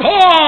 啊